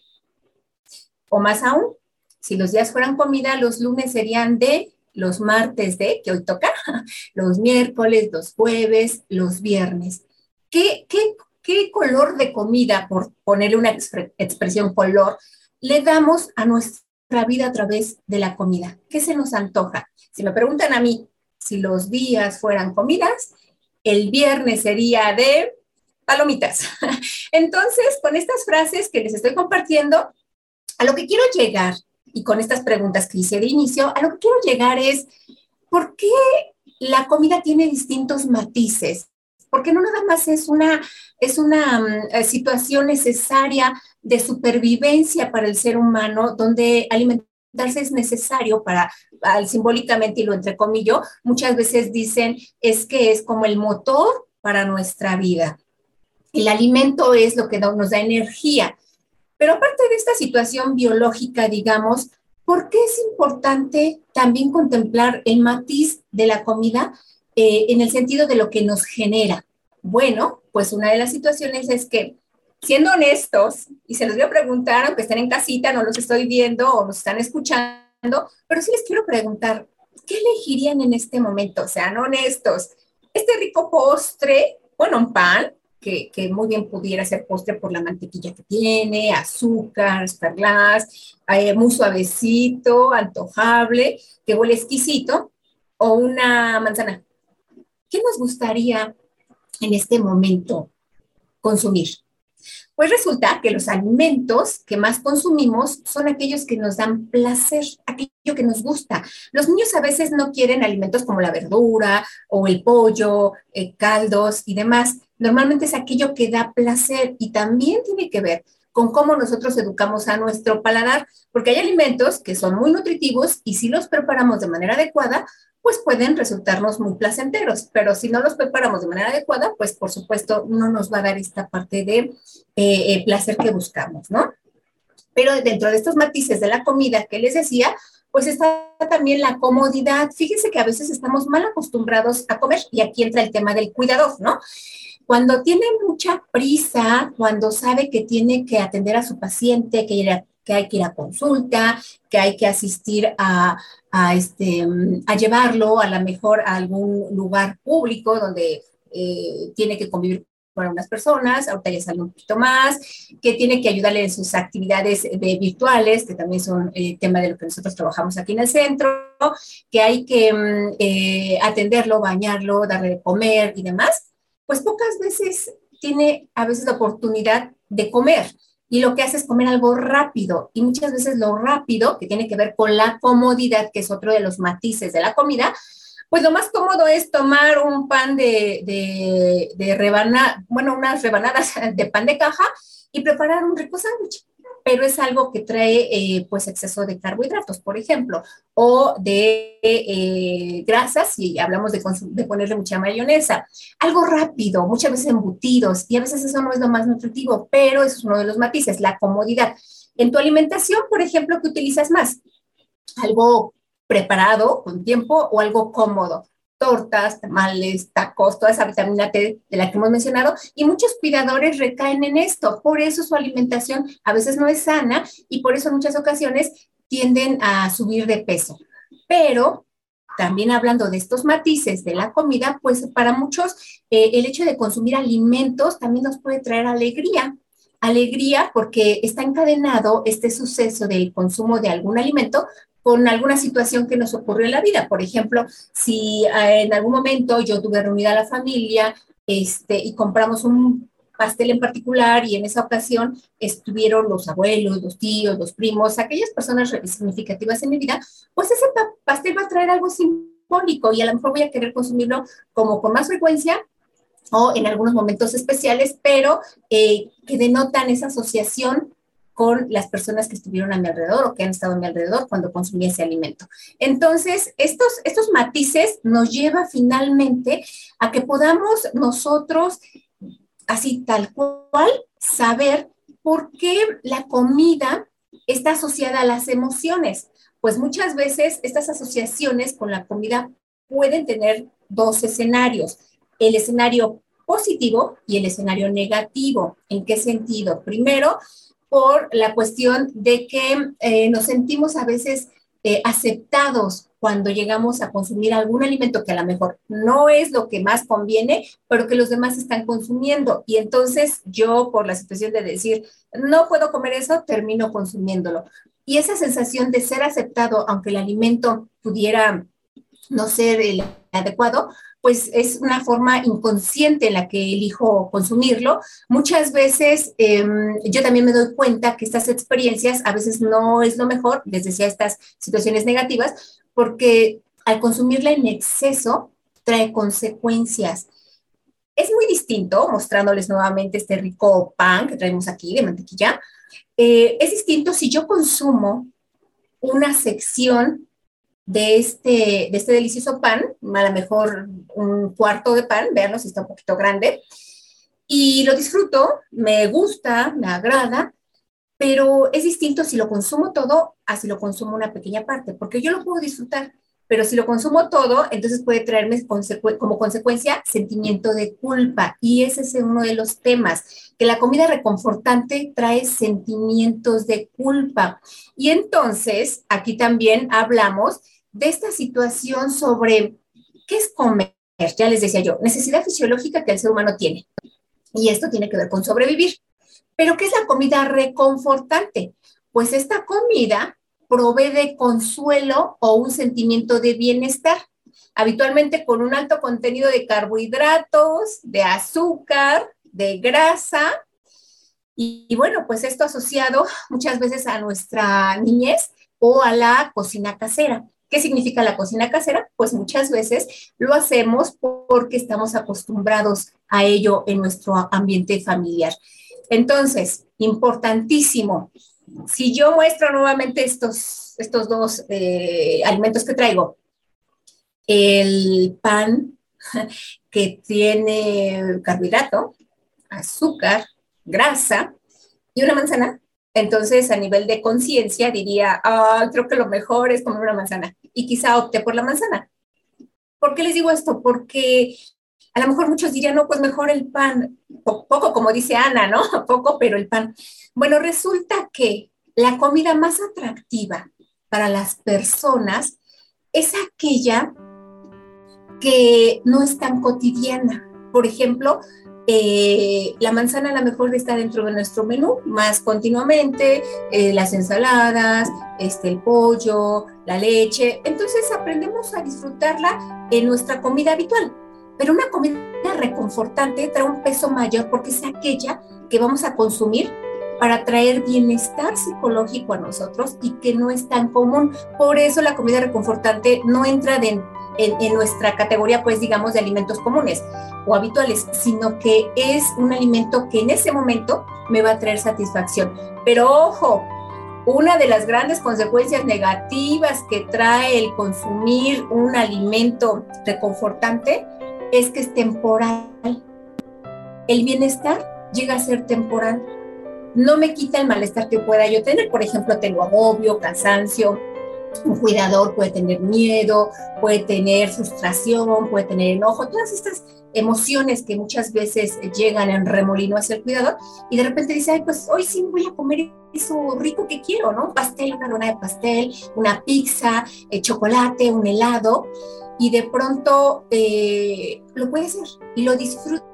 o más aún, si los días fueran comida, los lunes serían de, los martes de, que hoy toca, los miércoles, los jueves, los viernes. ¿Qué, qué, color de comida, por ponerle una expresión color, le damos a nuestra vida a través de la comida? ¿Qué se nos antoja? Si me preguntan a mí, si los días fueran comidas, el viernes sería de palomitas. Entonces, con estas frases que les estoy compartiendo, a lo que quiero llegar y con estas preguntas que hice de inicio, a lo que quiero llegar es, ¿por qué la comida tiene distintos matices? Porque no nada más es una, es una eh, situación necesaria de supervivencia para el ser humano, donde alimentarse es necesario para, simbólicamente, y lo entrecomillo, muchas veces dicen, es que es como el motor para nuestra vida. El alimento es lo que nos da energía. Pero aparte de esta situación biológica, digamos, ¿por qué es importante también contemplar el matiz de la comida eh, en el sentido de lo que nos genera? Bueno, pues una de las situaciones es que, siendo honestos, y se los voy a preguntar, aunque estén en casita, no los estoy viendo o nos están escuchando, pero sí les quiero preguntar, ¿qué elegirían en este momento? Sean honestos. Este rico postre, bueno, un pan, que, muy bien pudiera ser postre por la mantequilla que tiene, azúcar, perlas, eh, muy suavecito, antojable, que huele exquisito, o una manzana. ¿Qué nos gustaría en este momento consumir? Pues resulta que los alimentos que más consumimos son aquellos que nos dan placer, aquello que nos gusta. Los niños a veces no quieren alimentos como la verdura o el pollo, eh, caldos y demás. Normalmente es aquello que da placer y también tiene que ver con cómo nosotros educamos a nuestro paladar, porque hay alimentos que son muy nutritivos y si los preparamos de manera adecuada, pues pueden resultarnos muy placenteros, pero si no los preparamos de manera adecuada, pues por supuesto no nos va a dar esta parte de eh, eh, placer que buscamos, ¿no? Pero dentro de estos matices de la comida que les decía, pues está también la comodidad. Fíjense que a veces estamos mal acostumbrados a comer y aquí entra el tema del cuidador, ¿no? Cuando tiene mucha prisa, cuando sabe que tiene que atender a su paciente, que hay que ir a consulta, que hay que asistir a, este, a llevarlo a lo mejor a algún lugar público donde eh, tiene que convivir con unas personas, ahorita ya sale un poquito más, que tiene que ayudarle en sus actividades de virtuales, que también son eh, tema de lo que nosotros trabajamos aquí en el centro, que hay que mm, eh, atenderlo, bañarlo, darle de comer y demás, pues pocas veces tiene a veces la oportunidad de comer y lo que hace es comer algo rápido. Y muchas veces lo rápido, que tiene que ver con la comodidad, que es otro de los matices de la comida, pues lo más cómodo es tomar un pan de, de, bueno, unas rebanadas de pan de caja y preparar un rico sándwich. pero es algo que trae eh, pues exceso de carbohidratos, por ejemplo, o de eh, grasas, si hablamos de, de, ponerle mucha mayonesa. Algo rápido, muchas veces embutidos, y a veces eso no es lo más nutritivo, pero eso es uno de los matices, la comodidad. En tu alimentación, por ejemplo, ¿qué utilizas más? Algo preparado con tiempo o algo cómodo tortas, tamales, tacos, toda esa vitamina T de la que hemos mencionado, y muchos cuidadores recaen en esto. Por eso su alimentación a veces no es sana y por eso en muchas ocasiones tienden a subir de peso. Pero también hablando de estos matices de la comida, pues para muchos eh, el hecho de consumir alimentos también nos puede traer alegría. Alegría porque está encadenado este suceso del consumo de algún alimento con alguna situación que nos ocurrió en la vida. Por ejemplo, si eh, en algún momento yo tuve reunida a la familia este, y compramos un pastel en particular y en esa ocasión estuvieron los abuelos, los tíos, los primos, aquellas personas significativas en mi vida, pues ese pastel va a traer algo simbólico y a lo mejor voy a querer consumirlo como con más frecuencia o en algunos momentos especiales, pero eh, que denotan esa asociación con las personas que estuvieron a mi alrededor o que han estado a mi alrededor cuando consumí ese alimento. Entonces, estos, estos matices nos lleva finalmente a que podamos nosotros, así tal cual, saber por qué la comida está asociada a las emociones. Pues muchas veces estas asociaciones con la comida pueden tener dos escenarios. El escenario positivo y el escenario negativo. ¿En qué sentido? Primero, por la cuestión de que eh, nos sentimos a veces eh, aceptados cuando llegamos a consumir algún alimento que a lo mejor no es lo que más conviene, pero que los demás están consumiendo. Y entonces yo, por la situación de decir, no puedo comer eso, termino consumiéndolo. Y esa sensación de ser aceptado, aunque el alimento pudiera no ser el adecuado, pues es una forma inconsciente en la que elijo consumirlo. Muchas veces em, yo también me doy cuenta que estas experiencias a veces no es lo mejor, les decía, estas situaciones negativas, porque al consumirla en exceso trae consecuencias. Es muy distinto, mostrándoles nuevamente este rico pan que traemos aquí de mantequilla, eh, es distinto si yo consumo una sección de este, de este delicioso pan, a lo mejor un cuarto de pan, veanlo si está un poquito grande, y lo disfruto, me gusta, me agrada, pero es distinto si lo consumo todo a si lo consumo una pequeña parte, porque yo lo puedo disfrutar, pero si lo consumo todo, entonces puede traerme como consecuencia sentimiento de culpa. Y ese es uno de los temas, que la comida reconfortante trae sentimientos de culpa. Y entonces, aquí también hablamos de esta situación sobre qué es comer. Ya les decía yo, necesidad fisiológica que el ser humano tiene. Y esto tiene que ver con sobrevivir. Pero ¿qué es la comida reconfortante? Pues esta comida provee de consuelo o un sentimiento de bienestar, habitualmente con un alto contenido de carbohidratos, de azúcar, de grasa. Y, y, bueno, pues esto asociado muchas veces a nuestra niñez o a la cocina casera. ¿Qué significa la cocina casera? Pues muchas veces lo hacemos porque estamos acostumbrados a ello en nuestro ambiente familiar. Entonces, importantísimo, si yo muestro nuevamente estos, estos dos eh, alimentos que traigo, el pan que tiene carbohidrato, azúcar, grasa y una manzana, entonces, a nivel de conciencia, diría, creo que lo mejor es comer una manzana. Y quizá opte por la manzana. ¿Por qué les digo esto? Porque a lo mejor muchos dirían, no, pues mejor el pan. Poco, como dice Ana, ¿no? Poco, pero el pan. Bueno, resulta que la comida más atractiva para las personas es aquella que no es tan cotidiana. Por ejemplo, eh, la manzana a lo mejor está dentro de nuestro menú más continuamente, eh, las ensaladas, este, el pollo, la leche. Entonces aprendemos a disfrutarla en nuestra comida habitual. Pero una comida reconfortante trae un peso mayor porque es aquella que vamos a consumir para traer bienestar psicológico a nosotros y que no es tan común. Por eso la comida reconfortante no entra en, nuestra categoría, pues digamos, de alimentos comunes o habituales, sino que es un alimento que en ese momento me va a traer satisfacción. Pero ojo, una de las grandes consecuencias negativas que trae el consumir un alimento reconfortante es que es temporal. El bienestar llega a ser temporal. No me quita el malestar que pueda yo tener. Por ejemplo, tengo agobio, cansancio, un cuidador puede tener miedo, puede tener frustración, puede tener enojo, todas estas emociones que muchas veces llegan en remolino hacia el cuidador y de repente dice, ay, pues hoy sí voy a comer eso rico que quiero, ¿no? pastel, una luna de pastel, una pizza, eh, chocolate, un helado y de pronto eh, lo puede hacer y lo disfruta,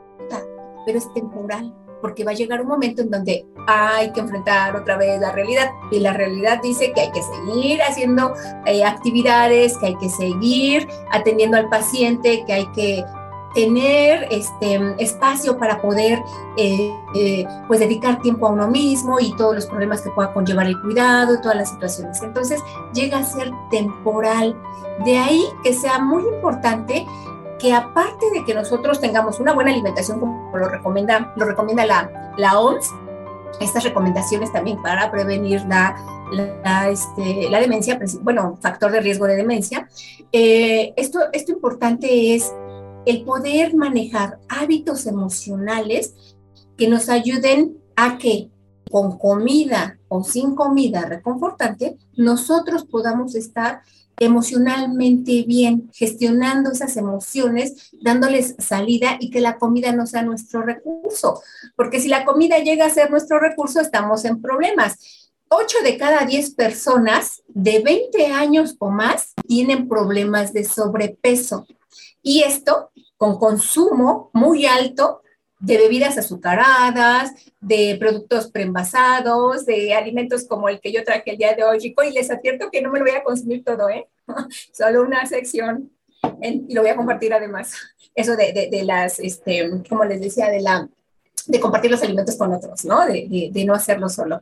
pero es temporal porque va a llegar un momento en donde hay que enfrentar otra vez la realidad y la realidad dice que hay que seguir haciendo eh, actividades, que hay que seguir atendiendo al paciente, que hay que tener este espacio para poder eh, eh, pues dedicar tiempo a uno mismo y todos los problemas que pueda conllevar el cuidado, todas las situaciones. Entonces llega a ser temporal. De ahí que sea muy importante que aparte de que nosotros tengamos una buena alimentación, como lo recomienda, lo recomienda la, la OMS, estas recomendaciones también para prevenir la, la, este, la demencia, bueno, factor de riesgo de demencia, eh, esto, esto importante es el poder manejar hábitos emocionales que nos ayuden a que con comida o sin comida reconfortante, nosotros podamos estar emocionalmente bien, gestionando esas emociones, dándoles salida y que la comida no sea nuestro recurso. Porque si la comida llega a ser nuestro recurso, estamos en problemas. 8 de cada 10 personas de 20 años o más tienen problemas de sobrepeso. Y esto con consumo muy alto de bebidas azucaradas, de productos preenvasados, de alimentos como el que yo traje el día de hoy, Rico, y les advierto que no me lo voy a consumir todo, ¿eh? Solo una sección, y lo voy a compartir además. Eso de, de, las, este, como les decía, de la de compartir los alimentos con otros, ¿no? De, de, de, no hacerlo solo.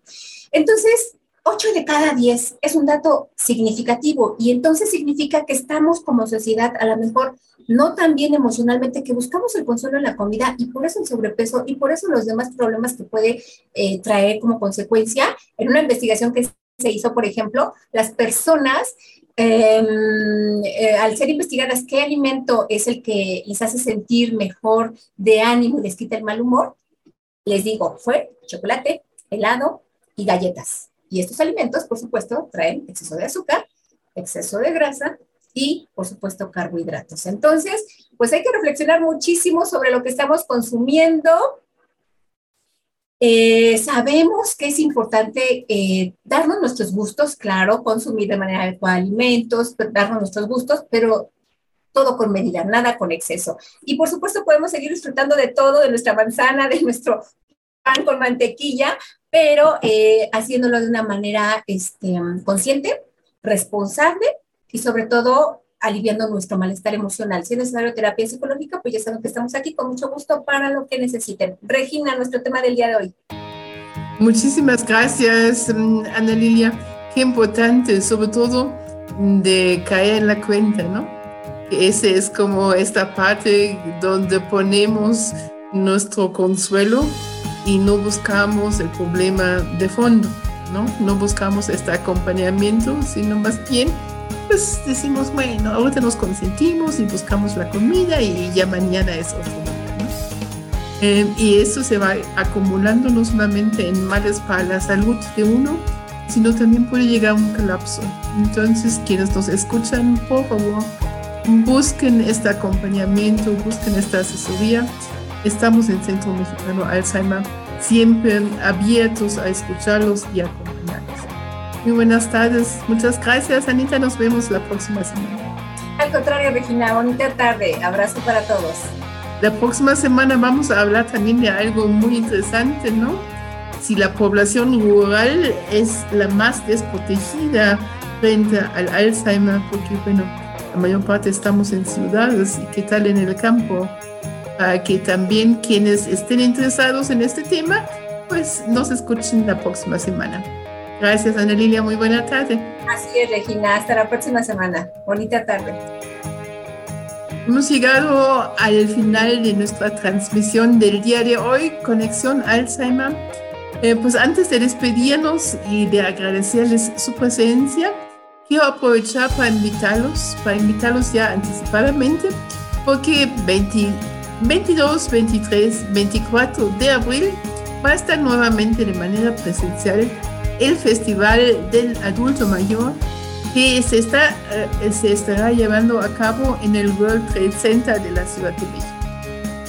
Entonces, 8 de cada 10 es un dato significativo y entonces significa que estamos como sociedad a lo mejor no tan bien emocionalmente, que buscamos el consuelo en la comida y por eso el sobrepeso y por eso los demás problemas que puede eh, traer como consecuencia. En una investigación que se hizo, por ejemplo, las personas em, eh, al ser investigadas qué alimento es el que les hace sentir mejor de ánimo y les quita el mal humor, les digo, fue chocolate, helado y galletas. Y estos alimentos, por supuesto, traen exceso de azúcar, exceso de grasa y, por supuesto, carbohidratos. Entonces, pues hay que reflexionar muchísimo sobre lo que estamos consumiendo. Eh, sabemos que es importante eh, darnos nuestros gustos, claro, consumir de manera adecuada alimentos, darnos nuestros gustos, pero todo con medida, nada con exceso. Y por supuesto podemos seguir disfrutando de todo, de nuestra manzana, de nuestro pan con mantequilla, pero eh, haciéndolo de una manera este, consciente, responsable y sobre todo aliviando nuestro malestar emocional. Si es necesario terapia psicológica, pues ya saben que estamos aquí con mucho gusto para lo que necesiten. Regina, nuestro tema del día de hoy. Muchísimas gracias, mm, Ana Lilia. Qué importante, sobre todo de caer en la cuenta, ¿no? Ese es como esta parte donde ponemos nuestro consuelo y no buscamos el problema de fondo, ¿no? No buscamos este acompañamiento, sino más bien, pues decimos, bueno, ahorita nos consentimos y buscamos la comida y ya mañana es otro día, ¿no? Eh, y eso se va acumulando no solamente en males para la salud de uno, sino también puede llegar a un colapso. Entonces, quienes nos escuchan, por favor, busquen este acompañamiento, busquen esta asesoría Estamos en Centro Mexicano Alzheimer, siempre abiertos a escucharlos y acompañarlos. Muy buenas tardes. Muchas gracias, Anita. Nos vemos la próxima semana. Al contrario, Regina, bonita tarde. Abrazo para todos. La próxima semana vamos a hablar también de algo muy interesante, ¿no? Si la población rural es la más desprotegida frente al Alzheimer, porque, bueno, la mayor parte estamos en ciudades y qué tal en el campo para que también quienes estén interesados en este tema, pues nos escuchen la próxima semana. Gracias, Ana Lilia. Muy buena tarde. Así es, Regina. Hasta la próxima semana. Bonita tarde. Hemos llegado al final de nuestra transmisión del día de hoy, Conexión Alzheimer. Eh, pues antes de despedirnos y de agradecerles su presencia, quiero aprovechar para invitarlos, para invitarlos ya anticipadamente, porque 22, 23, 24 de abril va a estar nuevamente de manera presencial el Festival del Adulto Mayor que se, está, eh, se estará llevando a cabo en el World Trade Center de la Ciudad de México.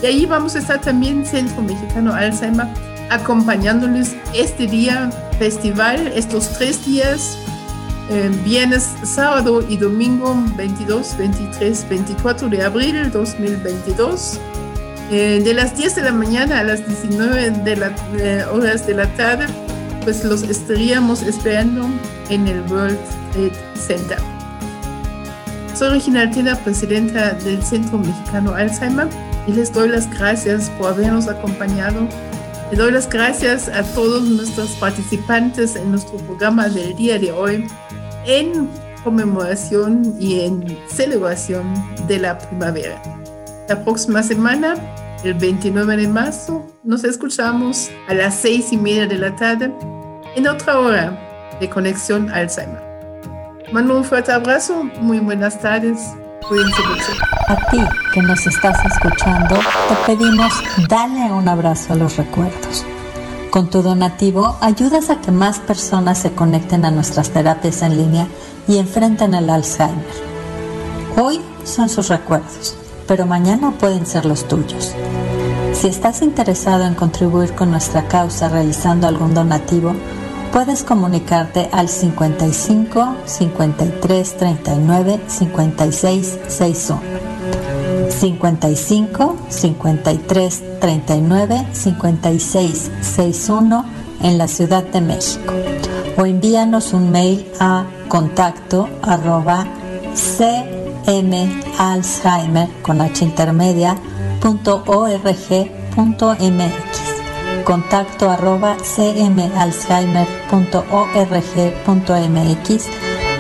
Y ahí vamos a estar también Centro Mexicano Alzheimer acompañándoles este día festival, estos tres días, eh, viernes, sábado y domingo 22, 23, 24 de abril 2022. Eh, de las 10 de la mañana a las 19 de las horas de la tarde, pues los estaríamos esperando en el World Trade Center. Soy Regina Altena, presidenta del Centro Mexicano Alzheimer, y les doy las gracias por habernos acompañado. Les doy las gracias a todos nuestros participantes en nuestro programa del día de hoy en conmemoración y en celebración de la primavera. La próxima semana, el 29 de marzo, nos escuchamos a las seis y media de la tarde en otra hora de Conexión Alzheimer. Mando un fuerte abrazo, muy buenas tardes, cuídense mucho. A ti que nos estás escuchando, te pedimos dale un abrazo a los recuerdos. Con tu donativo ayudas a que más personas se conecten a nuestras terapias en línea y enfrenten el Alzheimer. Hoy son sus recuerdos, pero mañana pueden ser los tuyos. Si estás interesado en contribuir con nuestra causa realizando algún donativo, puedes comunicarte al 55 53 39 56 61. 55 53 39 56 61 en la Ciudad de México o envíanos un mail a contacto arroba cmalzheimer con h intermedia punto org punto mx contacto arroba cmalzheimer.org.mx,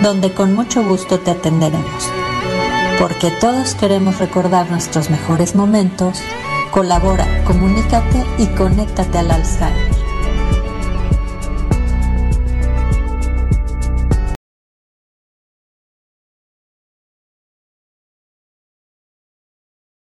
donde con mucho gusto te atenderemos. Porque todos queremos recordar nuestros mejores momentos, colabora, comunícate y conéctate al Alzheimer.